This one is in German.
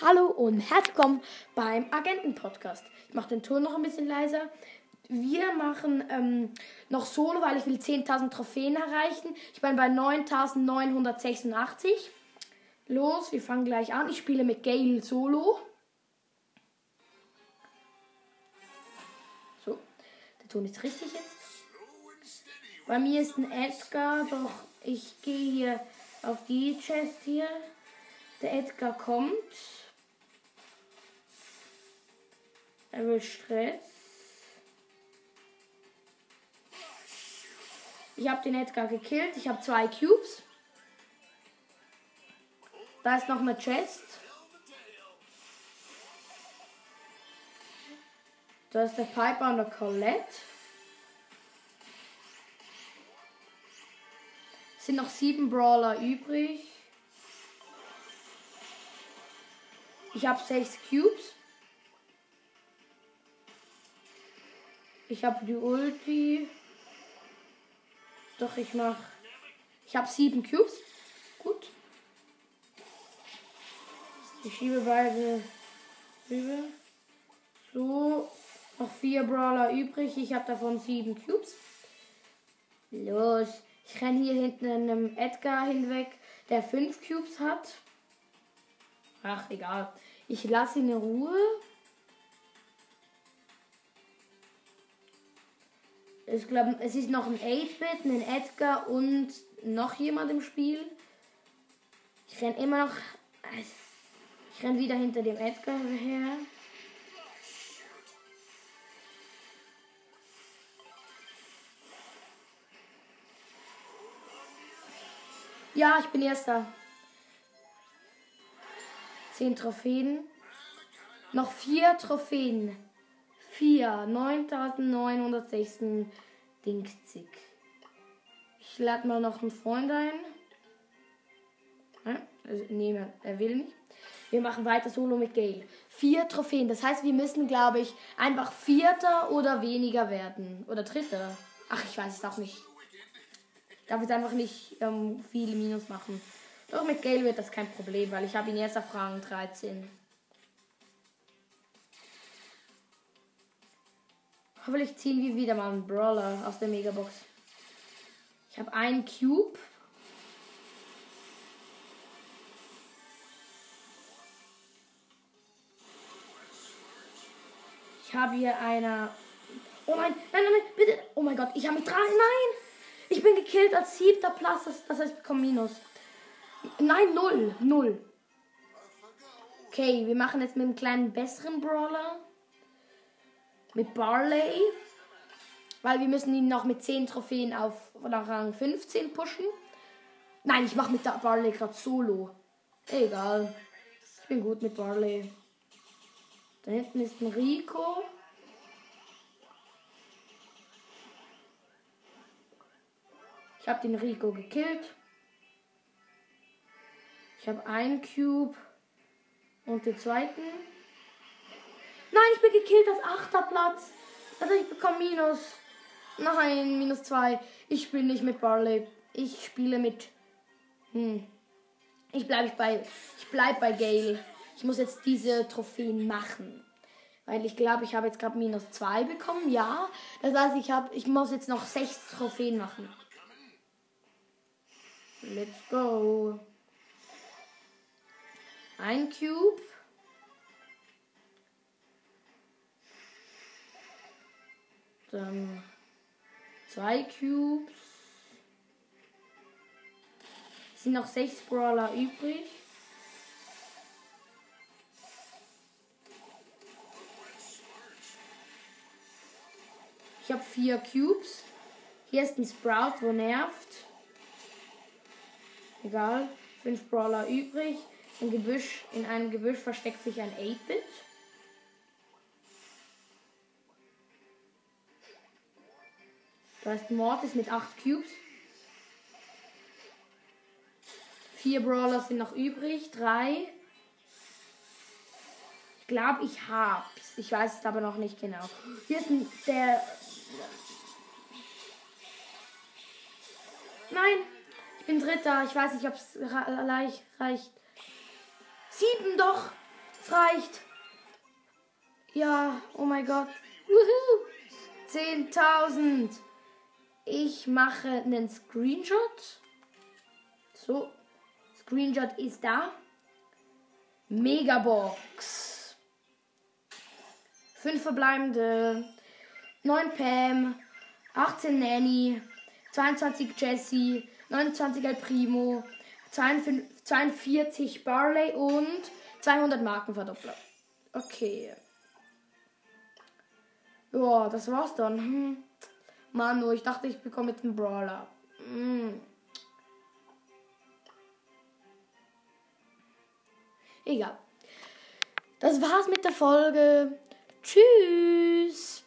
Hallo und herzlich willkommen beim Agenten-Podcast. Ich mache den Ton noch ein bisschen leiser. Wir machen ähm, noch Solo, weil ich will 10.000 Trophäen erreichen. Ich bin bei 9.986. Los, wir fangen gleich an. Ich spiele mit Gale Solo. So, der Ton ist richtig jetzt. Bei mir ist ein Edgar, doch ich gehe hier auf die Chest hier. Der Edgar kommt. Er will Stress. Ich habe den Edgar gekillt. Ich habe zwei Cubes. Da ist noch eine Chest. Da ist der Piper und der Colette. Es sind noch sieben Brawler übrig. Ich habe sechs Cubes. Ich habe die Ulti. Doch, ich mach. Ich habe sieben Cubes. Gut. Ich schiebe beide rüber. So. Noch vier Brawler übrig. Ich habe davon sieben Cubes. Los. Ich renne hier hinten einem Edgar hinweg, der fünf Cubes hat. Ach, egal. Ich lasse ihn in Ruhe. Ich glaube, es ist noch ein 8-Bit, ein Edgar und noch jemand im Spiel. Ich renne immer noch. Ich renne wieder hinter dem Edgar her. Ja, ich bin erster. Zehn Trophäen. Noch vier Trophäen. 4, 9916 Dingzig. Ich lade mal noch einen Freund ein. Also, nee, er will nicht. Wir machen weiter Solo mit Gale. Vier Trophäen. Das heißt, wir müssen, glaube ich, einfach Vierter oder weniger werden. Oder Dritter. Ach, ich weiß es auch nicht. Ich darf jetzt einfach nicht ähm, viele Minus machen. Doch mit Gale wird das kein Problem, weil ich habe ihn erst auf Rang 13. Hoffentlich ziehen wir wieder mal einen Brawler aus der Megabox. Ich habe einen Cube. Ich habe hier eine. Oh nein, nein, nein, bitte. Oh mein Gott, ich habe mit drei. Nein! Ich bin gekillt als siebter Platz. Das, das heißt, ich bekomme Minus. Nein, null. Null. Okay, wir machen jetzt mit einem kleinen besseren Brawler mit Barley. Weil wir müssen ihn noch mit 10 Trophäen auf Rang 15 pushen. Nein, ich mache mit der Barley gerade solo. Egal. Ich bin gut mit Barley. Da hinten ist ein Rico. Ich habe den Rico gekillt. Ich habe einen Cube und den zweiten. Ich bin gekillt als achter Platz. Also ich bekomme Minus. Nein, minus zwei. Ich spiele nicht mit Barley. Ich spiele mit. Hm. Ich bleibe bei. Ich bleib bei Gale. Ich muss jetzt diese Trophäen machen. Weil ich glaube, ich habe jetzt gerade minus zwei bekommen. Ja. Das heißt, ich habe. Ich muss jetzt noch sechs Trophäen machen. Let's go. Ein Cube. Dann zwei Cubes. Es sind noch sechs Brawler übrig. Ich habe vier Cubes. Hier ist ein Sprout, wo nervt. Egal. Fünf Brawler übrig. Im Gebüsch, in einem Gebüsch versteckt sich ein 8-Bit. Da ist Mortis mit 8 Cubes. Vier Brawler sind noch übrig. Drei. Ich glaube, ich hab's. Ich weiß es aber noch nicht genau. Hier ist der. Nein! Ich bin Dritter. Ich weiß nicht, ob es reicht. Sieben doch! Es reicht. Ja, oh mein Gott. Woohoo. 10.000. Ich mache einen Screenshot. So. Screenshot ist da. Megabox. Fünf verbleibende. 9 Pam. 18 Nanny. 22 Jessie. 29 El Primo. 42 Barley und 200 Markenverdoppler. Okay. Ja, das war's dann. Hm. Manu, ich dachte, ich bekomme jetzt einen Brawler. Hm. Egal. Das war's mit der Folge. Tschüss.